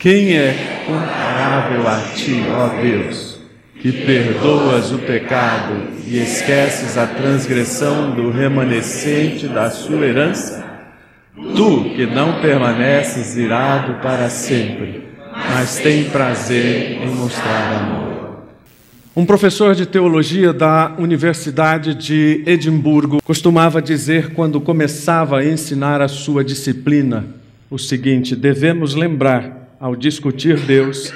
Quem é comparável a ti, ó Deus, que perdoas o pecado e esqueces a transgressão do remanescente da sua herança? Tu que não permaneces irado para sempre, mas tem prazer em mostrar amor. Um professor de teologia da Universidade de Edimburgo costumava dizer, quando começava a ensinar a sua disciplina, o seguinte: devemos lembrar, ao discutir Deus,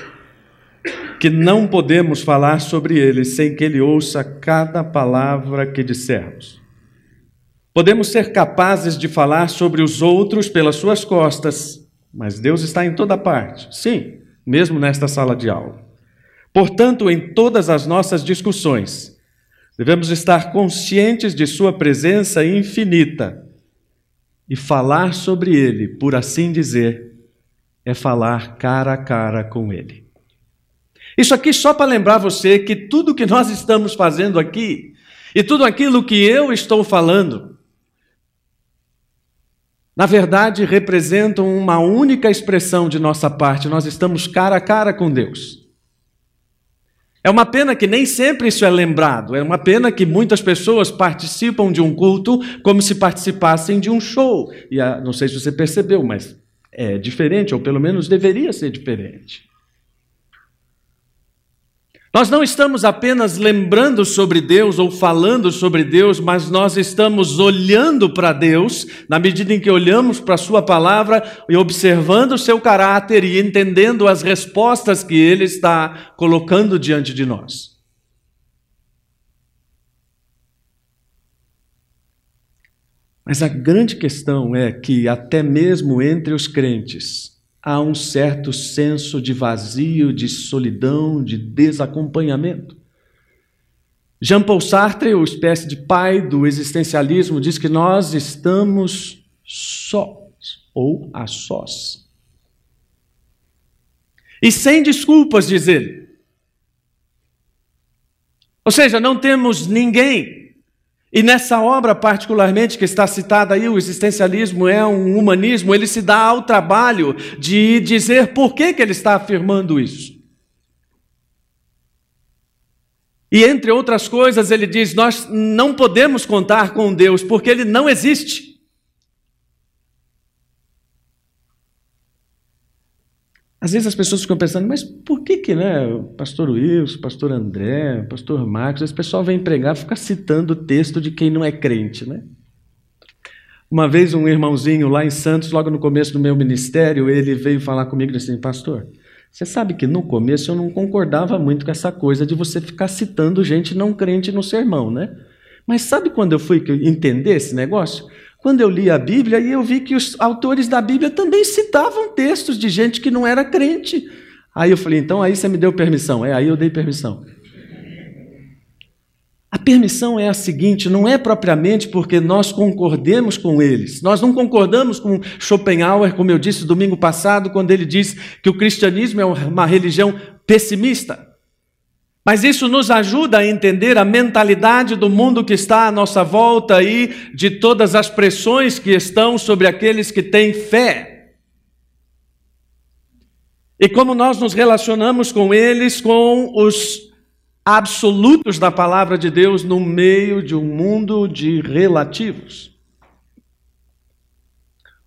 que não podemos falar sobre ele sem que ele ouça cada palavra que dissermos. Podemos ser capazes de falar sobre os outros pelas suas costas, mas Deus está em toda parte, sim, mesmo nesta sala de aula. Portanto, em todas as nossas discussões, devemos estar conscientes de Sua presença infinita e falar sobre Ele, por assim dizer, é falar cara a cara com Ele. Isso aqui só para lembrar você que tudo que nós estamos fazendo aqui e tudo aquilo que eu estou falando, na verdade representam uma única expressão de nossa parte, nós estamos cara a cara com Deus. É uma pena que nem sempre isso é lembrado. É uma pena que muitas pessoas participam de um culto como se participassem de um show. E a, não sei se você percebeu, mas é diferente, ou pelo menos deveria ser diferente. Nós não estamos apenas lembrando sobre Deus ou falando sobre Deus, mas nós estamos olhando para Deus, na medida em que olhamos para a Sua palavra e observando o seu caráter e entendendo as respostas que Ele está colocando diante de nós. Mas a grande questão é que, até mesmo entre os crentes, há um certo senso de vazio, de solidão, de desacompanhamento. Jean-Paul Sartre, o espécie de pai do existencialismo, diz que nós estamos sós ou a sós. E sem desculpas, diz ele. Ou seja, não temos ninguém e nessa obra, particularmente, que está citada aí, o existencialismo é um humanismo, ele se dá ao trabalho de dizer por que, que ele está afirmando isso. E entre outras coisas, ele diz: nós não podemos contar com Deus porque ele não existe. Às vezes as pessoas ficam pensando, mas por que que, né, o pastor Wilson, pastor André, pastor Marcos, esse pessoal vem pregar e fica citando o texto de quem não é crente, né? Uma vez um irmãozinho lá em Santos, logo no começo do meu ministério, ele veio falar comigo e disse assim, pastor, você sabe que no começo eu não concordava muito com essa coisa de você ficar citando gente não crente no sermão, né? Mas sabe quando eu fui entender esse negócio? Quando eu li a Bíblia, eu vi que os autores da Bíblia também citavam textos de gente que não era crente. Aí eu falei, então aí você me deu permissão. É, aí eu dei permissão. A permissão é a seguinte: não é propriamente porque nós concordemos com eles. Nós não concordamos com Schopenhauer, como eu disse domingo passado, quando ele diz que o cristianismo é uma religião pessimista. Mas isso nos ajuda a entender a mentalidade do mundo que está à nossa volta e de todas as pressões que estão sobre aqueles que têm fé. E como nós nos relacionamos com eles, com os absolutos da palavra de Deus no meio de um mundo de relativos.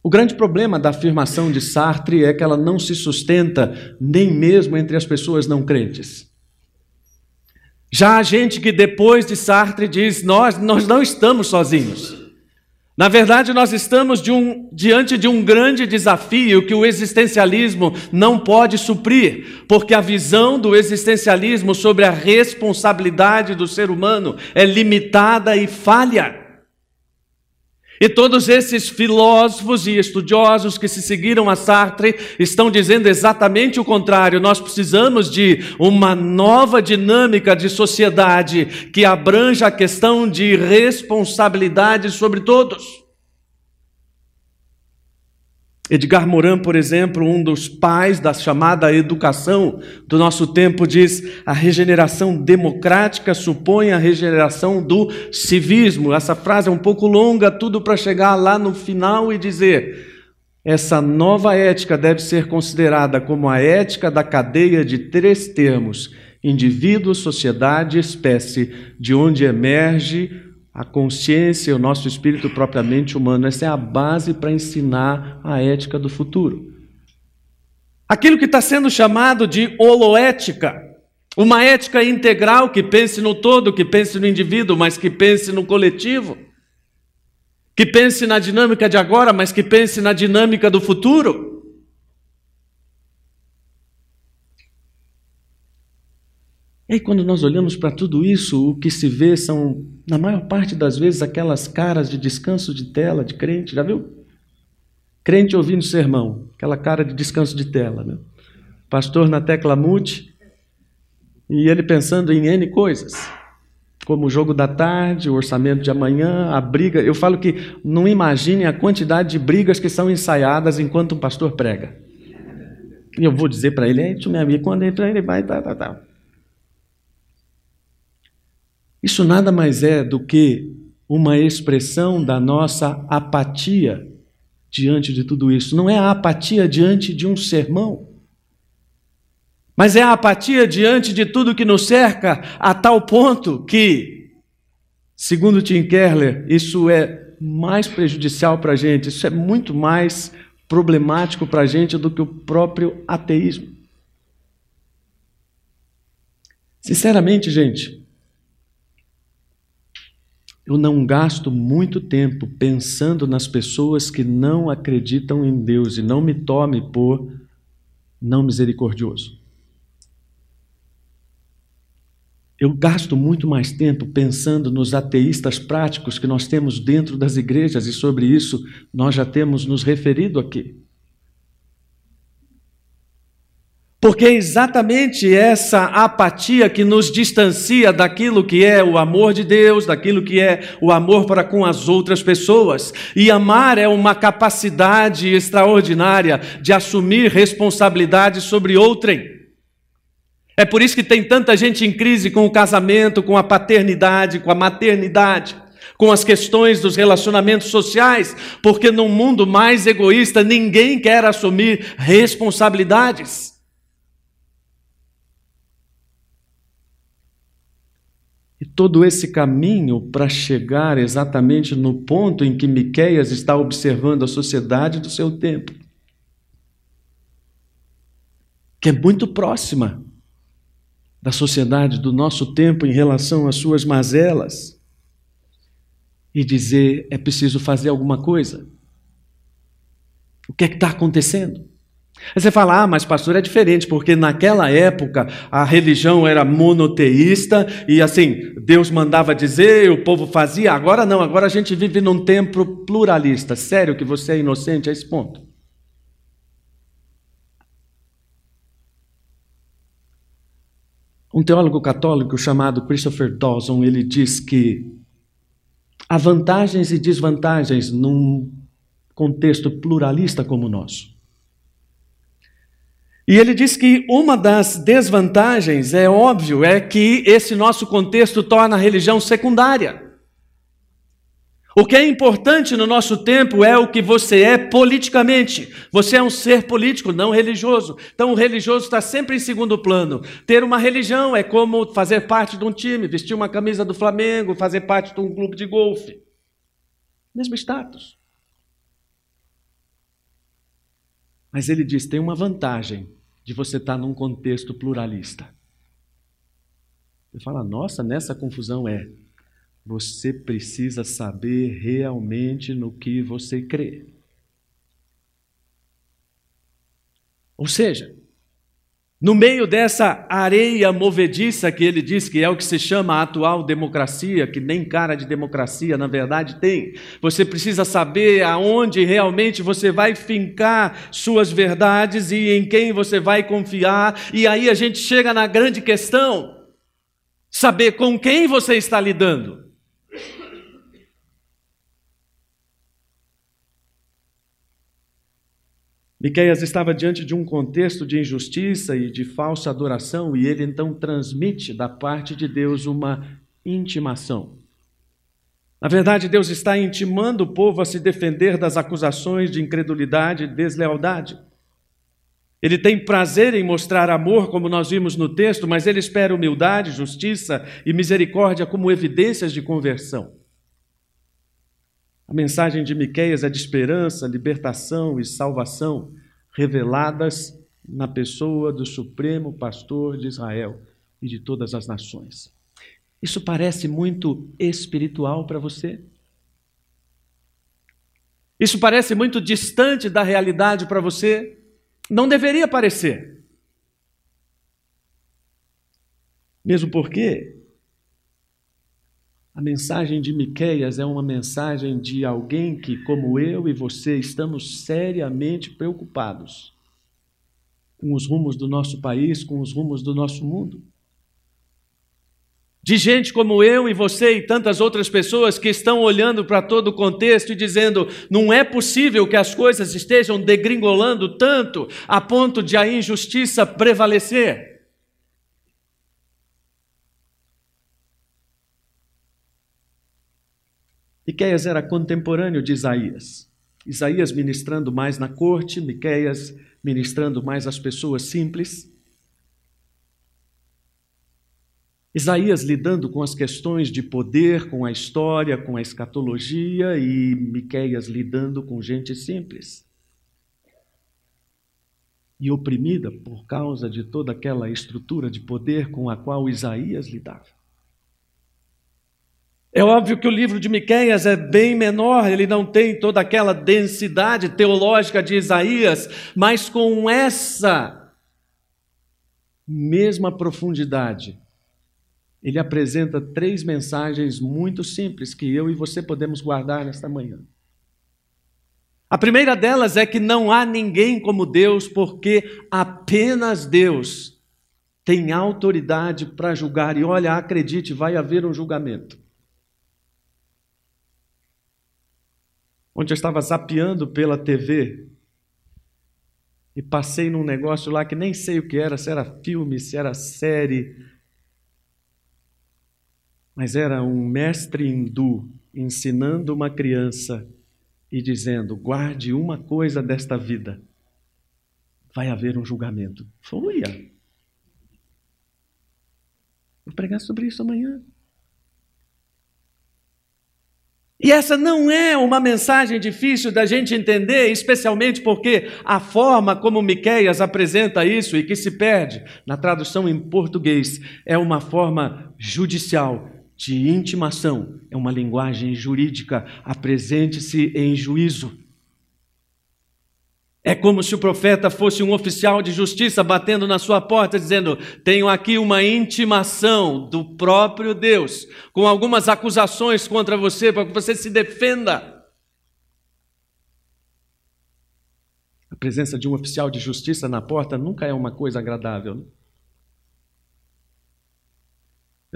O grande problema da afirmação de Sartre é que ela não se sustenta nem mesmo entre as pessoas não crentes. Já há gente que depois de Sartre diz: nós, nós não estamos sozinhos. Na verdade, nós estamos de um, diante de um grande desafio que o existencialismo não pode suprir, porque a visão do existencialismo sobre a responsabilidade do ser humano é limitada e falha. E todos esses filósofos e estudiosos que se seguiram a Sartre estão dizendo exatamente o contrário. Nós precisamos de uma nova dinâmica de sociedade que abranja a questão de responsabilidade sobre todos. Edgar Morin, por exemplo, um dos pais da chamada educação do nosso tempo, diz: a regeneração democrática supõe a regeneração do civismo. Essa frase é um pouco longa, tudo para chegar lá no final e dizer: essa nova ética deve ser considerada como a ética da cadeia de três termos: indivíduo, sociedade e espécie, de onde emerge a consciência o nosso espírito propriamente humano. Essa é a base para ensinar a ética do futuro. Aquilo que está sendo chamado de holoética, uma ética integral que pense no todo, que pense no indivíduo, mas que pense no coletivo, que pense na dinâmica de agora, mas que pense na dinâmica do futuro. E aí, quando nós olhamos para tudo isso, o que se vê são, na maior parte das vezes, aquelas caras de descanso de tela de crente, já viu? Crente ouvindo sermão, aquela cara de descanso de tela, né? Pastor na tecla mute, e ele pensando em N coisas, como o jogo da tarde, o orçamento de amanhã, a briga. Eu falo que não imagine a quantidade de brigas que são ensaiadas enquanto um pastor prega. E eu vou dizer para ele, meu amigo, quando entra ele vai, tá, tá, tá. Isso nada mais é do que uma expressão da nossa apatia diante de tudo isso. Não é a apatia diante de um sermão, mas é a apatia diante de tudo que nos cerca, a tal ponto que, segundo Tim Keller, isso é mais prejudicial para a gente, isso é muito mais problemático para a gente do que o próprio ateísmo. Sinceramente, gente, eu não gasto muito tempo pensando nas pessoas que não acreditam em Deus e não me tome por não misericordioso. Eu gasto muito mais tempo pensando nos ateístas práticos que nós temos dentro das igrejas e sobre isso nós já temos nos referido aqui. Porque é exatamente essa apatia que nos distancia daquilo que é o amor de Deus, daquilo que é o amor para com as outras pessoas. E amar é uma capacidade extraordinária de assumir responsabilidade sobre outrem. É por isso que tem tanta gente em crise com o casamento, com a paternidade, com a maternidade com as questões dos relacionamentos sociais, porque num mundo mais egoísta ninguém quer assumir responsabilidades. Todo esse caminho para chegar exatamente no ponto em que Miqueias está observando a sociedade do seu tempo, que é muito próxima da sociedade do nosso tempo em relação às suas mazelas, e dizer: é preciso fazer alguma coisa. O que é que está acontecendo? Aí você fala, ah, mas pastor é diferente, porque naquela época a religião era monoteísta e assim, Deus mandava dizer, o povo fazia, agora não, agora a gente vive num tempo pluralista. Sério que você é inocente a esse ponto? Um teólogo católico chamado Christopher Dawson, ele diz que há vantagens e desvantagens num contexto pluralista como o nosso. E ele diz que uma das desvantagens, é óbvio, é que esse nosso contexto torna a religião secundária. O que é importante no nosso tempo é o que você é politicamente. Você é um ser político, não religioso. Então o religioso está sempre em segundo plano. Ter uma religião é como fazer parte de um time, vestir uma camisa do Flamengo, fazer parte de um clube de golfe. Mesmo status. Mas ele diz: tem uma vantagem de você estar num contexto pluralista. Você fala, nossa, nessa confusão é. Você precisa saber realmente no que você crê. Ou seja, no meio dessa areia movediça que ele diz que é o que se chama a atual democracia, que nem cara de democracia na verdade tem, você precisa saber aonde realmente você vai fincar suas verdades e em quem você vai confiar, e aí a gente chega na grande questão: saber com quem você está lidando. Miqueias estava diante de um contexto de injustiça e de falsa adoração, e ele então transmite da parte de Deus uma intimação. Na verdade, Deus está intimando o povo a se defender das acusações de incredulidade e deslealdade. Ele tem prazer em mostrar amor, como nós vimos no texto, mas ele espera humildade, justiça e misericórdia como evidências de conversão. A mensagem de Miqueias é de esperança, libertação e salvação reveladas na pessoa do Supremo Pastor de Israel e de todas as nações. Isso parece muito espiritual para você? Isso parece muito distante da realidade para você? Não deveria parecer. Mesmo porque a mensagem de Miqueias é uma mensagem de alguém que, como eu e você, estamos seriamente preocupados com os rumos do nosso país, com os rumos do nosso mundo de gente como eu e você e tantas outras pessoas que estão olhando para todo o contexto e dizendo: não é possível que as coisas estejam degringolando tanto a ponto de a injustiça prevalecer. Miqueias era contemporâneo de Isaías. Isaías ministrando mais na corte, Miqueias ministrando mais às pessoas simples. Isaías lidando com as questões de poder, com a história, com a escatologia e Miqueias lidando com gente simples. E oprimida por causa de toda aquela estrutura de poder com a qual Isaías lidava. É óbvio que o livro de Miqueias é bem menor, ele não tem toda aquela densidade teológica de Isaías, mas com essa mesma profundidade ele apresenta três mensagens muito simples que eu e você podemos guardar nesta manhã. A primeira delas é que não há ninguém como Deus, porque apenas Deus tem autoridade para julgar. E olha, acredite, vai haver um julgamento. Ontem eu estava zapeando pela TV e passei num negócio lá que nem sei o que era, se era filme, se era série, mas era um mestre hindu ensinando uma criança e dizendo: guarde uma coisa desta vida, vai haver um julgamento. Foi. Vou pregar sobre isso amanhã. E essa não é uma mensagem difícil da gente entender, especialmente porque a forma como Miqueias apresenta isso e que se perde na tradução em português é uma forma judicial, de intimação, é uma linguagem jurídica, apresente-se em juízo. É como se o profeta fosse um oficial de justiça batendo na sua porta, dizendo: Tenho aqui uma intimação do próprio Deus, com algumas acusações contra você, para que você se defenda. A presença de um oficial de justiça na porta nunca é uma coisa agradável. Né?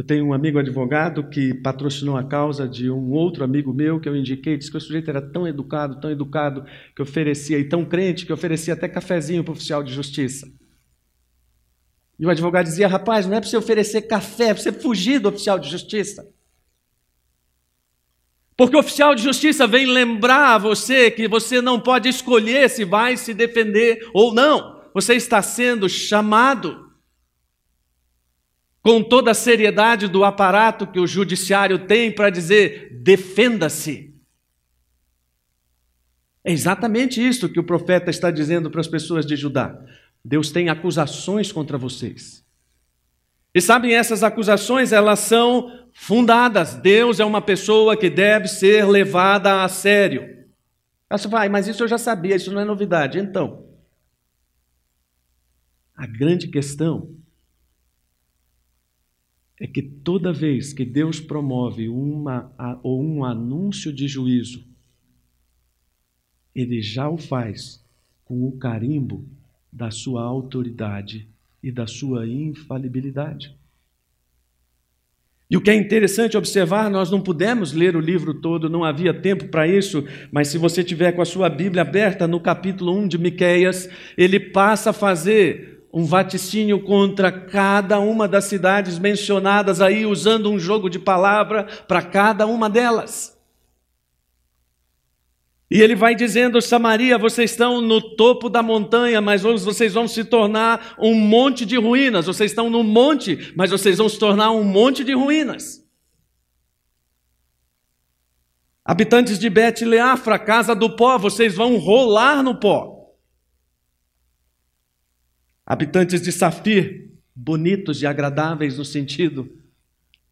Eu tenho um amigo advogado que patrocinou a causa de um outro amigo meu que eu indiquei, disse que o sujeito era tão educado, tão educado, que oferecia, e tão crente, que oferecia até cafezinho para o oficial de justiça. E o advogado dizia: rapaz, não é para você oferecer café, é para você fugir do oficial de justiça. Porque o oficial de justiça vem lembrar a você que você não pode escolher se vai se defender ou não. Você está sendo chamado com toda a seriedade do aparato que o judiciário tem para dizer: defenda-se. É exatamente isso que o profeta está dizendo para as pessoas de Judá. Deus tem acusações contra vocês. E sabem, essas acusações, elas são fundadas. Deus é uma pessoa que deve ser levada a sério. Você vai, mas isso eu já sabia, isso não é novidade. Então, a grande questão é que toda vez que Deus promove uma ou um anúncio de juízo, ele já o faz com o carimbo da sua autoridade e da sua infalibilidade. E o que é interessante observar, nós não pudemos ler o livro todo, não havia tempo para isso, mas se você tiver com a sua Bíblia aberta no capítulo 1 de Miqueias, ele passa a fazer um vaticínio contra cada uma das cidades mencionadas aí, usando um jogo de palavra para cada uma delas. E ele vai dizendo: Samaria, vocês estão no topo da montanha, mas vocês vão se tornar um monte de ruínas. Vocês estão no monte, mas vocês vão se tornar um monte de ruínas. Habitantes de Bet-Leafra, casa do pó, vocês vão rolar no pó. Habitantes de Safir, bonitos e agradáveis no sentido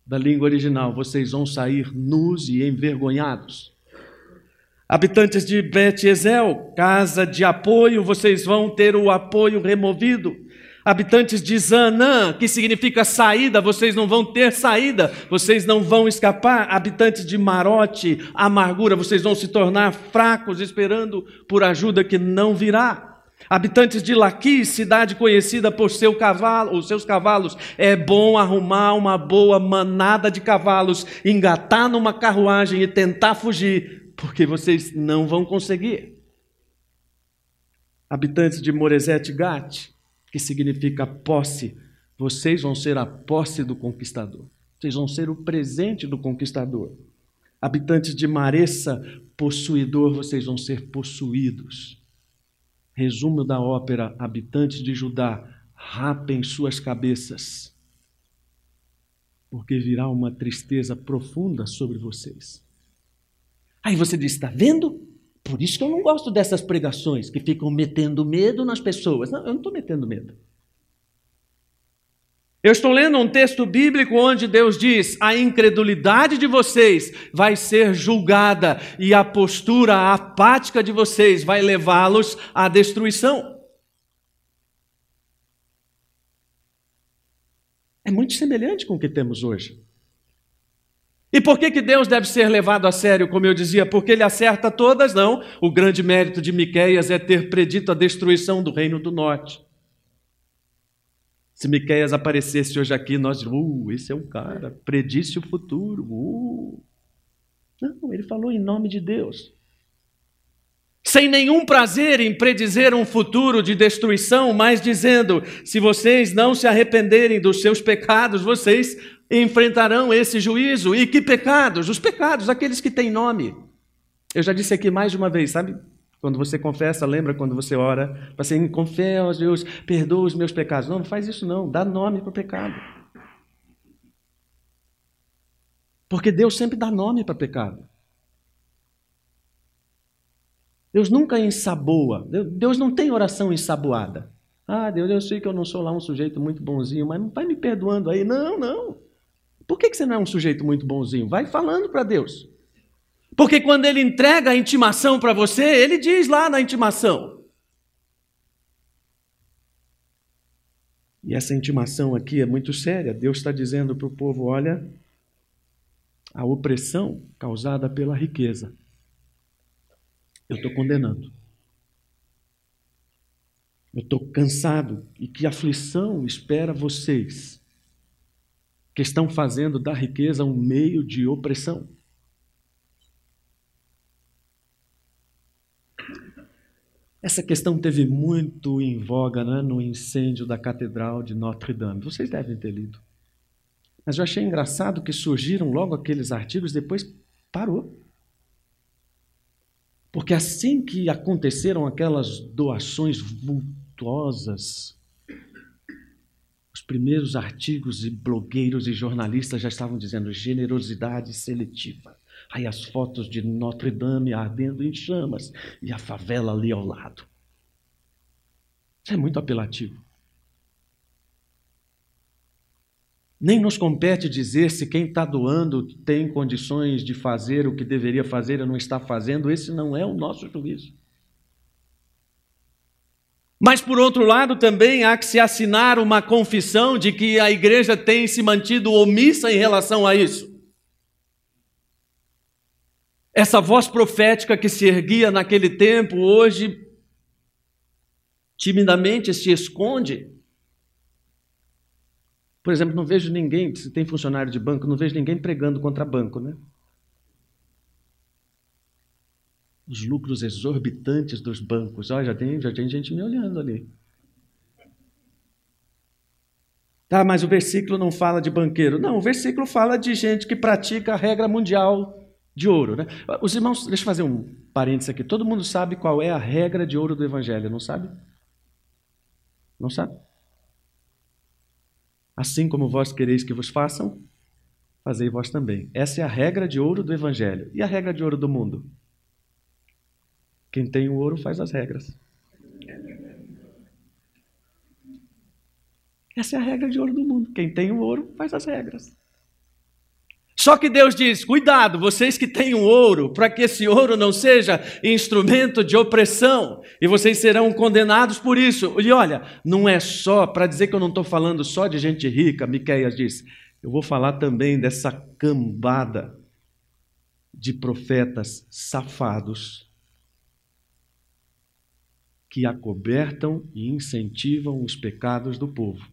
da língua original, vocês vão sair nus e envergonhados. Habitantes de Bet-Ezel, casa de apoio, vocês vão ter o apoio removido. Habitantes de Zanã, que significa saída, vocês não vão ter saída, vocês não vão escapar. Habitantes de Marote, amargura, vocês vão se tornar fracos, esperando por ajuda que não virá. Habitantes de Laquis, cidade conhecida por seu cavalo, os seus cavalos, é bom arrumar uma boa manada de cavalos, engatar numa carruagem e tentar fugir, porque vocês não vão conseguir. Habitantes de Moreset Gat, que significa posse, vocês vão ser a posse do conquistador. Vocês vão ser o presente do conquistador. Habitantes de Maressa, possuidor, vocês vão ser possuídos. Resumo da ópera: habitantes de Judá, rapem suas cabeças, porque virá uma tristeza profunda sobre vocês. Aí você diz: está vendo? Por isso que eu não gosto dessas pregações que ficam metendo medo nas pessoas. Não, eu não estou metendo medo. Eu estou lendo um texto bíblico onde Deus diz: a incredulidade de vocês vai ser julgada e a postura apática de vocês vai levá-los à destruição. É muito semelhante com o que temos hoje. E por que, que Deus deve ser levado a sério, como eu dizia? Porque ele acerta todas? Não. O grande mérito de Miqueias é ter predito a destruição do reino do norte. Se Miqueias aparecesse hoje aqui, nós, uh, esse é um cara, predisse o futuro. Uh. Não, ele falou em nome de Deus. Sem nenhum prazer em predizer um futuro de destruição, mas dizendo: se vocês não se arrependerem dos seus pecados, vocês enfrentarão esse juízo. E que pecados? Os pecados, aqueles que têm nome. Eu já disse aqui mais de uma vez, sabe? Quando você confessa, lembra quando você ora, você confessa, Deus, perdoa os meus pecados. Não, não faz isso não, dá nome para o pecado. Porque Deus sempre dá nome para pecado. Deus nunca ensaboa. Deus não tem oração ensaboada. Ah, Deus, eu sei que eu não sou lá um sujeito muito bonzinho, mas vai me perdoando aí. Não, não. Por que você não é um sujeito muito bonzinho? Vai falando para Deus. Porque quando ele entrega a intimação para você, ele diz lá na intimação. E essa intimação aqui é muito séria. Deus está dizendo para o povo: olha, a opressão causada pela riqueza, eu estou condenando. Eu estou cansado e que aflição espera vocês que estão fazendo da riqueza um meio de opressão. Essa questão teve muito em voga né, no incêndio da Catedral de Notre Dame. Vocês devem ter lido. Mas eu achei engraçado que surgiram logo aqueles artigos, depois parou. Porque assim que aconteceram aquelas doações vultuosas os primeiros artigos e blogueiros e jornalistas já estavam dizendo generosidade seletiva. Aí as fotos de Notre Dame ardendo em chamas e a favela ali ao lado. Isso é muito apelativo. Nem nos compete dizer se quem está doando tem condições de fazer o que deveria fazer e não está fazendo. Esse não é o nosso juízo. Mas, por outro lado, também há que se assinar uma confissão de que a igreja tem se mantido omissa em relação a isso. Essa voz profética que se erguia naquele tempo, hoje, timidamente se esconde. Por exemplo, não vejo ninguém, se tem funcionário de banco, não vejo ninguém pregando contra banco, né? os lucros exorbitantes dos bancos. Olha, já tem, já tem gente me olhando ali. Tá, mas o versículo não fala de banqueiro. Não, o versículo fala de gente que pratica a regra mundial de ouro. Né? Os irmãos, deixa eu fazer um parênteses aqui. Todo mundo sabe qual é a regra de ouro do Evangelho, não sabe? Não sabe? Assim como vós quereis que vos façam, fazei vós também. Essa é a regra de ouro do Evangelho. E a regra de ouro do mundo? Quem tem o ouro faz as regras. Essa é a regra de ouro do mundo. Quem tem o ouro faz as regras. Só que Deus diz: cuidado, vocês que têm o ouro, para que esse ouro não seja instrumento de opressão, e vocês serão condenados por isso. E olha, não é só, para dizer que eu não estou falando só de gente rica, Miqueias diz, eu vou falar também dessa cambada de profetas safados que acobertam e incentivam os pecados do povo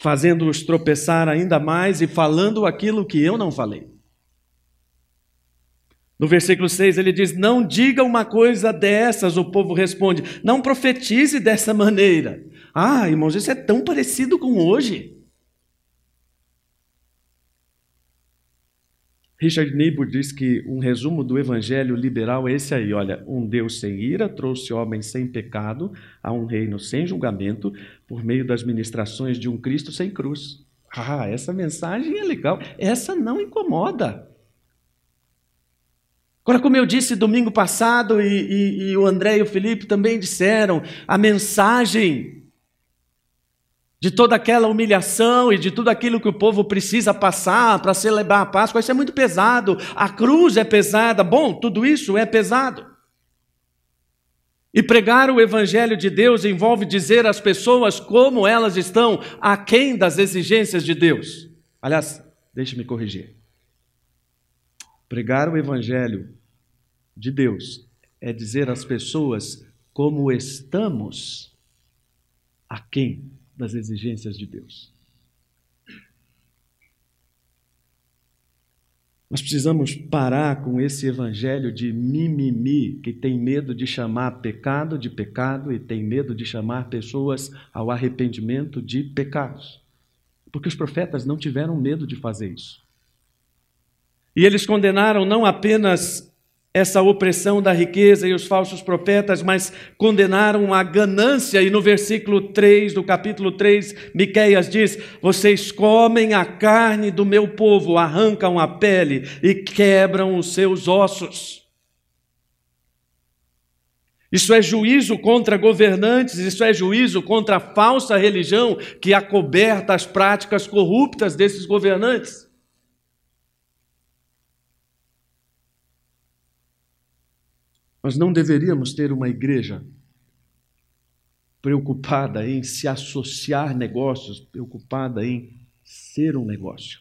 fazendo-os tropeçar ainda mais e falando aquilo que eu não falei. No versículo 6 ele diz: Não diga uma coisa dessas, o povo responde, não profetize dessa maneira. Ah, irmãos, isso é tão parecido com hoje. Richard Niebuhr diz que um resumo do evangelho liberal é esse aí: olha, um Deus sem ira trouxe homens sem pecado a um reino sem julgamento por meio das ministrações de um Cristo sem cruz. Ah, essa mensagem é legal. Essa não incomoda. Agora, como eu disse domingo passado, e, e, e o André e o Felipe também disseram, a mensagem de toda aquela humilhação e de tudo aquilo que o povo precisa passar para celebrar a Páscoa, isso é muito pesado. A cruz é pesada. Bom, tudo isso é pesado. E pregar o Evangelho de Deus envolve dizer às pessoas como elas estão aquém das exigências de Deus. Aliás, deixe-me corrigir. Pregar o Evangelho de Deus é dizer às pessoas como estamos aquém das exigências de Deus. Nós precisamos parar com esse evangelho de mimimi, que tem medo de chamar pecado de pecado e tem medo de chamar pessoas ao arrependimento de pecados. Porque os profetas não tiveram medo de fazer isso. E eles condenaram não apenas essa opressão da riqueza e os falsos profetas, mas condenaram a ganância. E no versículo 3 do capítulo 3, Miqueias diz: Vocês comem a carne do meu povo, arrancam a pele e quebram os seus ossos. Isso é juízo contra governantes, isso é juízo contra a falsa religião que acoberta as práticas corruptas desses governantes. Nós não deveríamos ter uma igreja preocupada em se associar negócios, preocupada em ser um negócio.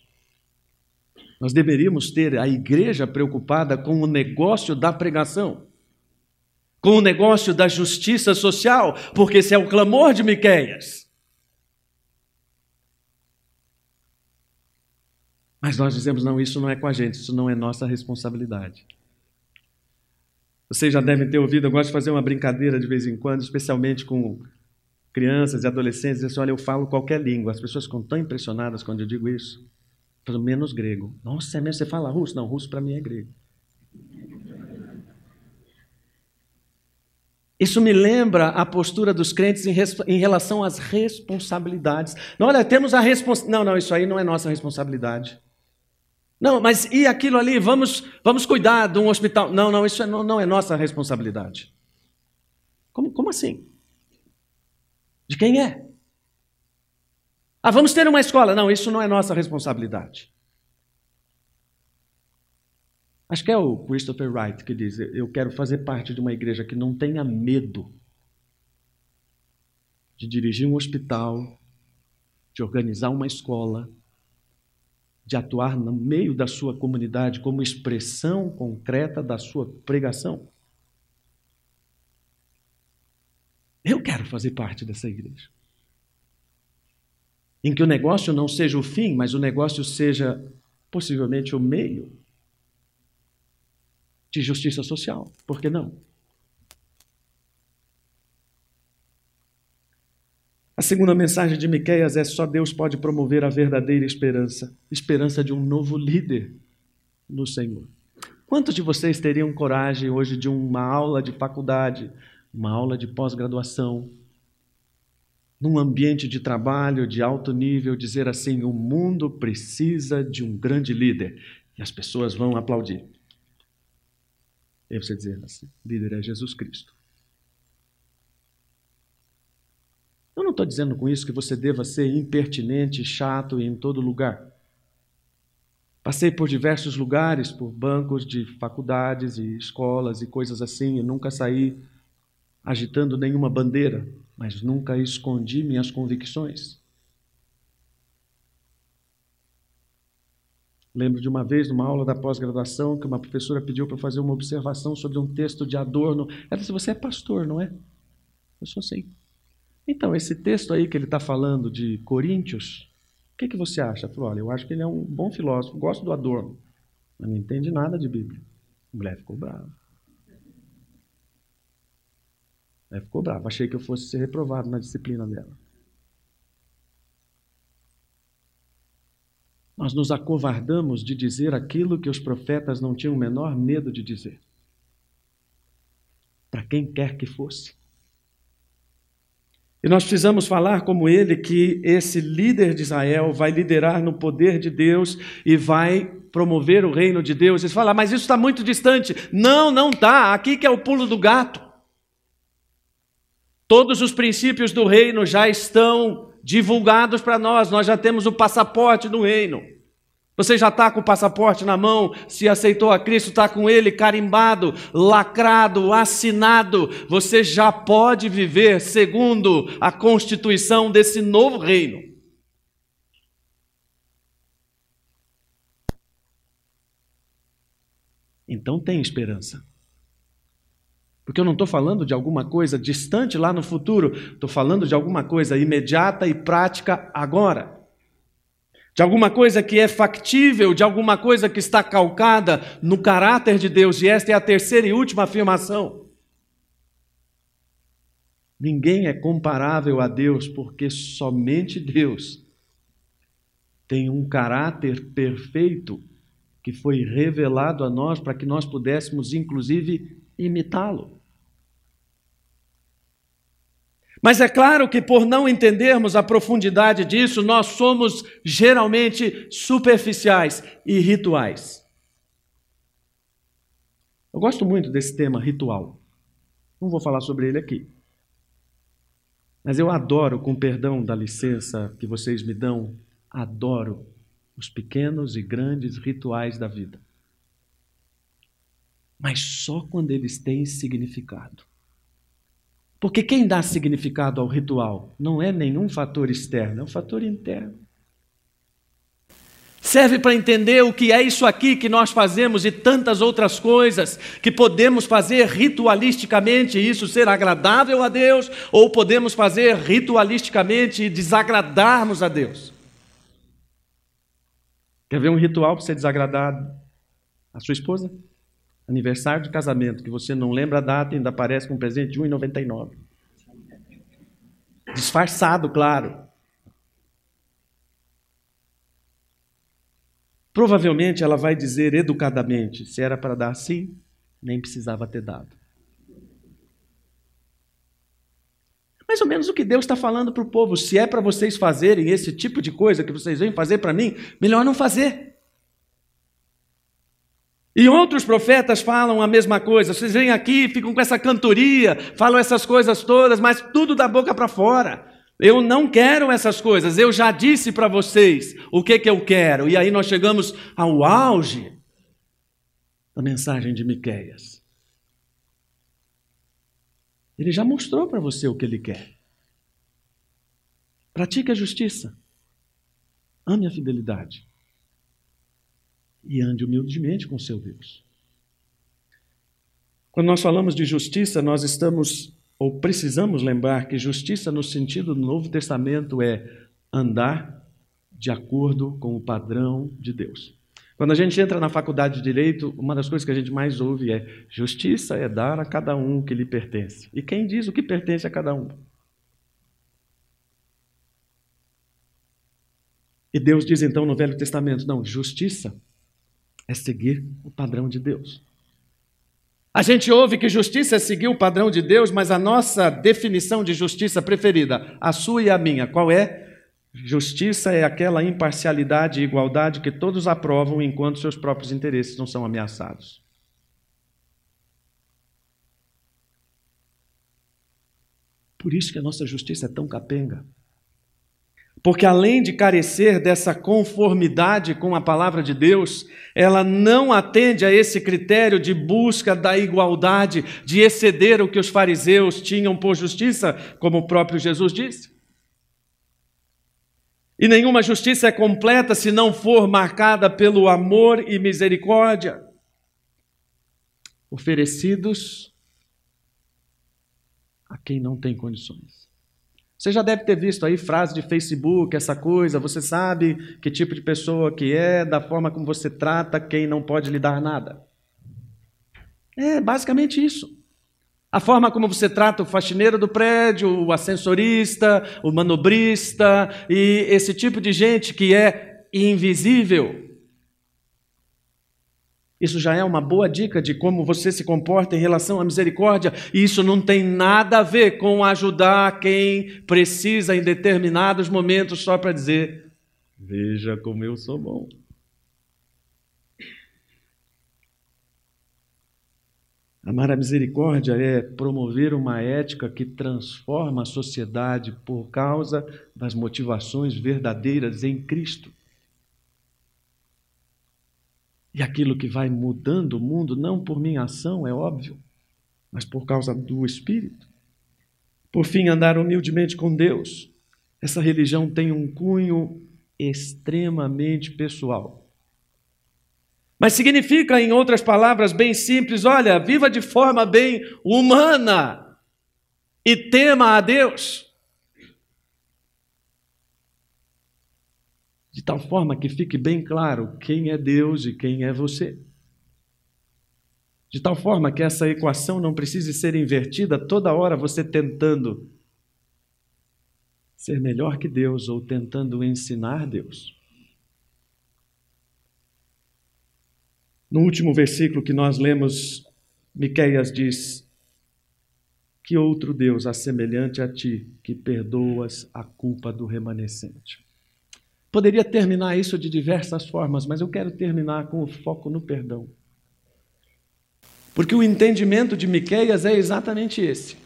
Nós deveríamos ter a igreja preocupada com o negócio da pregação, com o negócio da justiça social, porque esse é o clamor de Miqueias. Mas nós dizemos, não, isso não é com a gente, isso não é nossa responsabilidade. Vocês já devem ter ouvido, eu gosto de fazer uma brincadeira de vez em quando, especialmente com crianças e adolescentes, assim, olha, eu falo qualquer língua. As pessoas ficam tão impressionadas quando eu digo isso. Falam, menos grego. Nossa, é mesmo? Você fala russo? Não, russo para mim é grego. Isso me lembra a postura dos crentes em, em relação às responsabilidades. Não, olha, temos a responsabilidade. Não, não, isso aí não é nossa responsabilidade. Não, mas e aquilo ali? Vamos, vamos cuidar de um hospital. Não, não, isso é, não, não é nossa responsabilidade. Como, como assim? De quem é? Ah, vamos ter uma escola. Não, isso não é nossa responsabilidade. Acho que é o Christopher Wright que diz: Eu quero fazer parte de uma igreja que não tenha medo de dirigir um hospital, de organizar uma escola, de atuar no meio da sua comunidade como expressão concreta da sua pregação. Eu quero fazer parte dessa igreja. Em que o negócio não seja o fim, mas o negócio seja possivelmente o meio de justiça social. Por que não? A segunda mensagem de Miqueias é só Deus pode promover a verdadeira esperança, esperança de um novo líder no Senhor. Quantos de vocês teriam coragem hoje de uma aula de faculdade, uma aula de pós-graduação, num ambiente de trabalho de alto nível, dizer assim: o mundo precisa de um grande líder e as pessoas vão aplaudir? E você dizer assim: líder é Jesus Cristo. Eu não estou dizendo com isso que você deva ser impertinente, chato em todo lugar. Passei por diversos lugares, por bancos de faculdades e escolas e coisas assim, e nunca saí agitando nenhuma bandeira, mas nunca escondi minhas convicções. Lembro de uma vez, numa aula da pós-graduação, que uma professora pediu para fazer uma observação sobre um texto de Adorno. Ela disse: Você é pastor, não é? Eu sou sim. Então, esse texto aí que ele está falando de Coríntios, o que, que você acha? Falou, olha, eu acho que ele é um bom filósofo, gosto do Adorno, mas não entende nada de Bíblia. A mulher ficou brava. A mulher ficou brava. Achei que eu fosse ser reprovado na disciplina dela. Nós nos acovardamos de dizer aquilo que os profetas não tinham o menor medo de dizer. Para quem quer que fosse. E nós precisamos falar como ele que esse líder de Israel vai liderar no poder de Deus e vai promover o reino de Deus. Eles falam, ah, mas isso está muito distante. Não, não está. Aqui que é o pulo do gato. Todos os princípios do reino já estão divulgados para nós. Nós já temos o passaporte do reino. Você já está com o passaporte na mão, se aceitou a Cristo, está com ele carimbado, lacrado, assinado. Você já pode viver segundo a constituição desse novo reino. Então tem esperança. Porque eu não estou falando de alguma coisa distante lá no futuro, estou falando de alguma coisa imediata e prática agora de alguma coisa que é factível, de alguma coisa que está calcada no caráter de Deus, e esta é a terceira e última afirmação. Ninguém é comparável a Deus, porque somente Deus tem um caráter perfeito que foi revelado a nós para que nós pudéssemos, inclusive, imitá-lo. Mas é claro que, por não entendermos a profundidade disso, nós somos geralmente superficiais e rituais. Eu gosto muito desse tema ritual. Não vou falar sobre ele aqui. Mas eu adoro, com perdão da licença que vocês me dão, adoro os pequenos e grandes rituais da vida. Mas só quando eles têm significado. Porque quem dá significado ao ritual não é nenhum fator externo, é um fator interno. Serve para entender o que é isso aqui que nós fazemos e tantas outras coisas que podemos fazer ritualisticamente e isso ser agradável a Deus, ou podemos fazer ritualisticamente e desagradarmos a Deus. Quer ver um ritual para você desagradar a sua esposa? Aniversário de casamento, que você não lembra a data e ainda aparece com um presente de 1,99. Disfarçado, claro. Provavelmente ela vai dizer educadamente: se era para dar sim, nem precisava ter dado. Mais ou menos o que Deus está falando para o povo: se é para vocês fazerem esse tipo de coisa que vocês vêm fazer para mim, melhor não fazer. E outros profetas falam a mesma coisa. Vocês vêm aqui, ficam com essa cantoria, falam essas coisas todas, mas tudo da boca para fora. Eu não quero essas coisas. Eu já disse para vocês o que, que eu quero. E aí nós chegamos ao auge da mensagem de Miqueias. Ele já mostrou para você o que ele quer. Pratique a justiça. Ame a fidelidade e ande humildemente com seu Deus. Quando nós falamos de justiça, nós estamos ou precisamos lembrar que justiça no sentido do Novo Testamento é andar de acordo com o padrão de Deus. Quando a gente entra na faculdade de direito, uma das coisas que a gente mais ouve é: justiça é dar a cada um o que lhe pertence. E quem diz o que pertence a cada um? E Deus diz então no Velho Testamento: não, justiça é seguir o padrão de Deus. A gente ouve que justiça é seguir o padrão de Deus, mas a nossa definição de justiça preferida, a sua e a minha, qual é? Justiça é aquela imparcialidade e igualdade que todos aprovam enquanto seus próprios interesses não são ameaçados. Por isso que a nossa justiça é tão capenga. Porque além de carecer dessa conformidade com a palavra de Deus, ela não atende a esse critério de busca da igualdade, de exceder o que os fariseus tinham por justiça, como o próprio Jesus disse. E nenhuma justiça é completa se não for marcada pelo amor e misericórdia oferecidos a quem não tem condições. Você já deve ter visto aí frase de Facebook, essa coisa, você sabe que tipo de pessoa que é, da forma como você trata quem não pode lhe dar nada. É basicamente isso. A forma como você trata o faxineiro do prédio, o ascensorista, o manobrista e esse tipo de gente que é invisível. Isso já é uma boa dica de como você se comporta em relação à misericórdia, e isso não tem nada a ver com ajudar quem precisa em determinados momentos só para dizer: Veja como eu sou bom. Amar a misericórdia é promover uma ética que transforma a sociedade por causa das motivações verdadeiras em Cristo. E aquilo que vai mudando o mundo, não por minha ação, é óbvio, mas por causa do Espírito. Por fim, andar humildemente com Deus. Essa religião tem um cunho extremamente pessoal. Mas significa, em outras palavras bem simples, olha, viva de forma bem humana e tema a Deus. De tal forma que fique bem claro quem é Deus e quem é você. De tal forma que essa equação não precise ser invertida toda hora você tentando ser melhor que Deus ou tentando ensinar Deus. No último versículo que nós lemos, Miqueias diz: Que outro Deus há semelhante a ti, que perdoas a culpa do remanescente? Poderia terminar isso de diversas formas, mas eu quero terminar com o foco no perdão. Porque o entendimento de Miqueias é exatamente esse.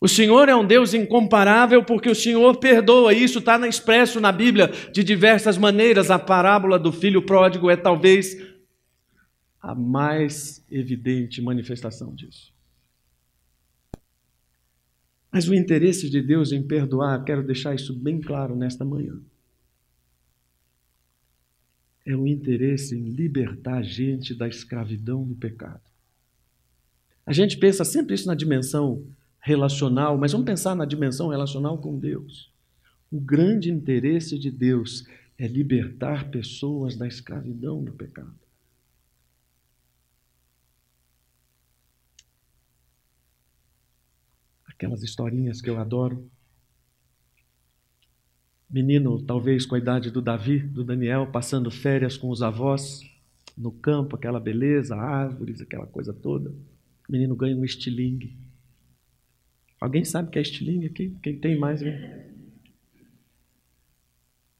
O Senhor é um Deus incomparável porque o Senhor perdoa. Isso está expresso na Bíblia de diversas maneiras. A parábola do filho pródigo é talvez a mais evidente manifestação disso. Mas o interesse de Deus em perdoar, quero deixar isso bem claro nesta manhã. É o interesse em libertar a gente da escravidão do pecado. A gente pensa sempre isso na dimensão relacional, mas vamos pensar na dimensão relacional com Deus. O grande interesse de Deus é libertar pessoas da escravidão do pecado. Aquelas historinhas que eu adoro. Menino, talvez com a idade do Davi, do Daniel, passando férias com os avós no campo, aquela beleza, árvores, aquela coisa toda. O menino ganha um estilingue. Alguém sabe o que é estilingue aqui? Quem tem mais? E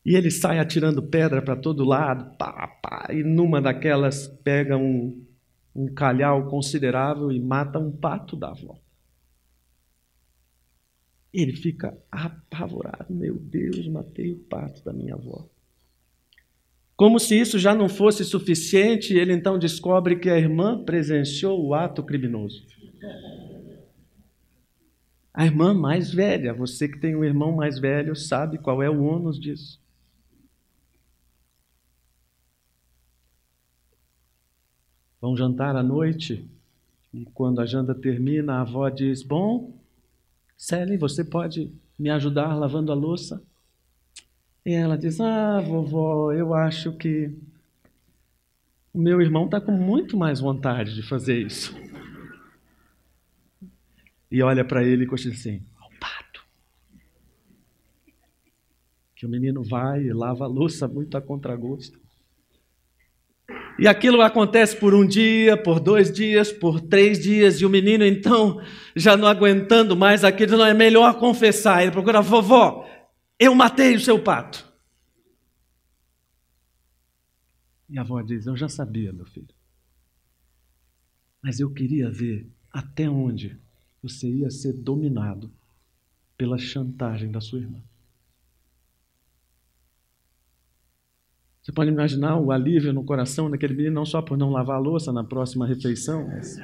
ele sai atirando pedra para todo lado, pá, pá, e numa daquelas pega um, um calhau considerável e mata um pato da avó. Ele fica apavorado. Meu Deus, matei o pato da minha avó. Como se isso já não fosse suficiente, ele então descobre que a irmã presenciou o ato criminoso. A irmã mais velha, você que tem um irmão mais velho, sabe qual é o ônus disso. Vão jantar à noite e quando a janta termina, a avó diz: Bom, Sally, você pode me ajudar lavando a louça? E ela diz: Ah, vovó, eu acho que o meu irmão está com muito mais vontade de fazer isso. E olha para ele e cochicha assim: o pato. Que o menino vai e lava a louça muito a contragosto. E aquilo acontece por um dia, por dois dias, por três dias, e o menino então, já não aguentando mais aquilo, não é melhor confessar. Ele procura, vovó, eu matei o seu pato. E a avó diz: Eu já sabia, meu filho. Mas eu queria ver até onde você ia ser dominado pela chantagem da sua irmã. Você pode imaginar o alívio no coração daquele menino, não só por não lavar a louça na próxima refeição, mas...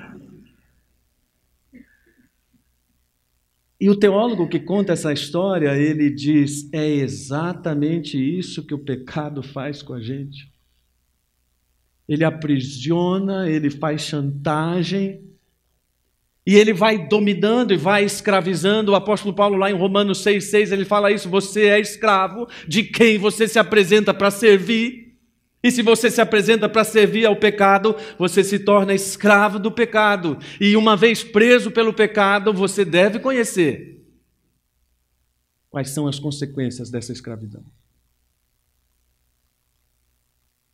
E o teólogo que conta essa história, ele diz: é exatamente isso que o pecado faz com a gente. Ele aprisiona, ele faz chantagem, e ele vai dominando e vai escravizando. O apóstolo Paulo, lá em Romanos 6,6, ele fala isso: você é escravo de quem você se apresenta para servir. E se você se apresenta para servir ao pecado, você se torna escravo do pecado. E uma vez preso pelo pecado, você deve conhecer quais são as consequências dessa escravidão.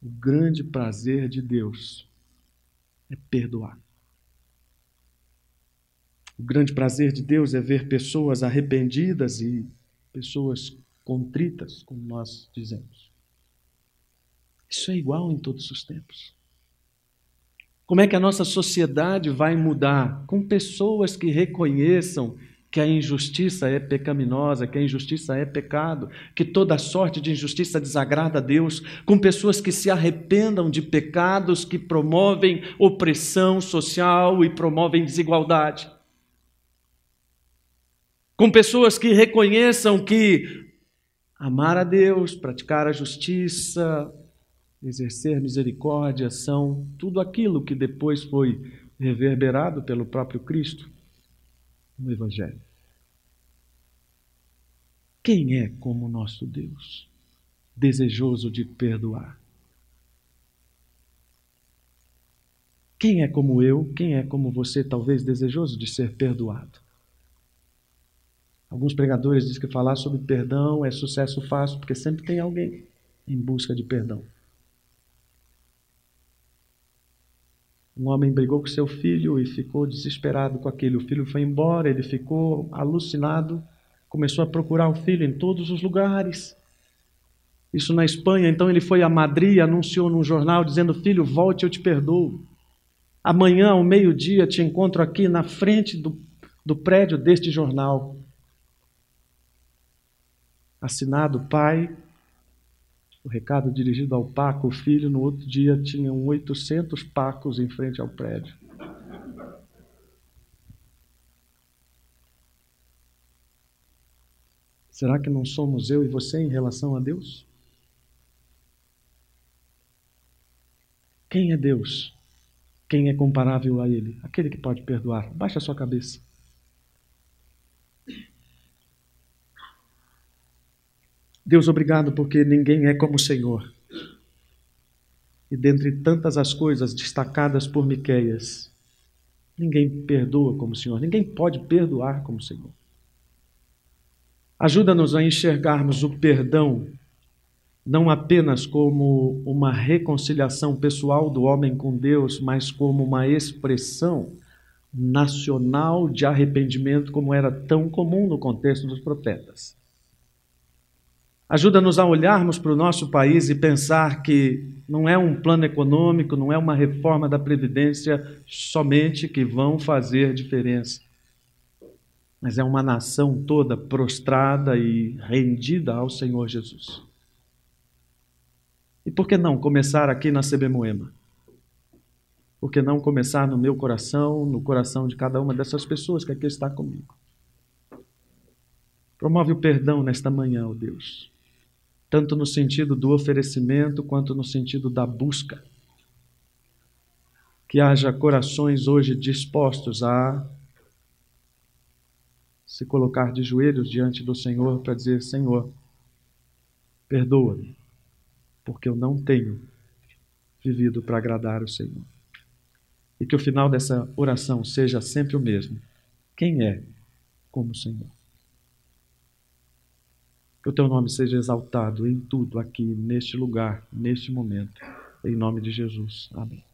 O grande prazer de Deus é perdoar. O grande prazer de Deus é ver pessoas arrependidas e pessoas contritas, como nós dizemos. Isso é igual em todos os tempos. Como é que a nossa sociedade vai mudar? Com pessoas que reconheçam que a injustiça é pecaminosa, que a injustiça é pecado, que toda sorte de injustiça desagrada a Deus, com pessoas que se arrependam de pecados que promovem opressão social e promovem desigualdade. Com pessoas que reconheçam que amar a Deus, praticar a justiça, exercer misericórdia são tudo aquilo que depois foi reverberado pelo próprio Cristo no Evangelho. Quem é como nosso Deus, desejoso de perdoar? Quem é como eu, quem é como você, talvez desejoso de ser perdoado? Alguns pregadores dizem que falar sobre perdão é sucesso fácil, porque sempre tem alguém em busca de perdão. Um homem brigou com seu filho e ficou desesperado com aquele. O filho foi embora, ele ficou alucinado, começou a procurar o filho em todos os lugares. Isso na Espanha, então ele foi a Madrid anunciou num jornal dizendo: Filho, volte, eu te perdoo. Amanhã, ao meio-dia, te encontro aqui na frente do, do prédio deste jornal. Assinado pai o recado dirigido ao Paco, o filho, no outro dia tinham 800 Pacos em frente ao prédio. Será que não somos eu e você em relação a Deus? Quem é Deus? Quem é comparável a Ele? Aquele que pode perdoar. Baixa a sua cabeça. Deus, obrigado porque ninguém é como o Senhor. E dentre tantas as coisas destacadas por Miqueias, ninguém perdoa como o Senhor, ninguém pode perdoar como o Senhor. Ajuda-nos a enxergarmos o perdão não apenas como uma reconciliação pessoal do homem com Deus, mas como uma expressão nacional de arrependimento, como era tão comum no contexto dos profetas. Ajuda-nos a olharmos para o nosso país e pensar que não é um plano econômico, não é uma reforma da Previdência somente que vão fazer diferença, mas é uma nação toda prostrada e rendida ao Senhor Jesus. E por que não começar aqui na CB Moema? Por que não começar no meu coração, no coração de cada uma dessas pessoas que aqui está comigo? Promove o perdão nesta manhã, ó oh Deus tanto no sentido do oferecimento quanto no sentido da busca. Que haja corações hoje dispostos a se colocar de joelhos diante do Senhor para dizer: Senhor, perdoa-me, porque eu não tenho vivido para agradar o Senhor. E que o final dessa oração seja sempre o mesmo: Quem é como o Senhor? Que o teu nome seja exaltado em tudo aqui, neste lugar, neste momento. Em nome de Jesus. Amém.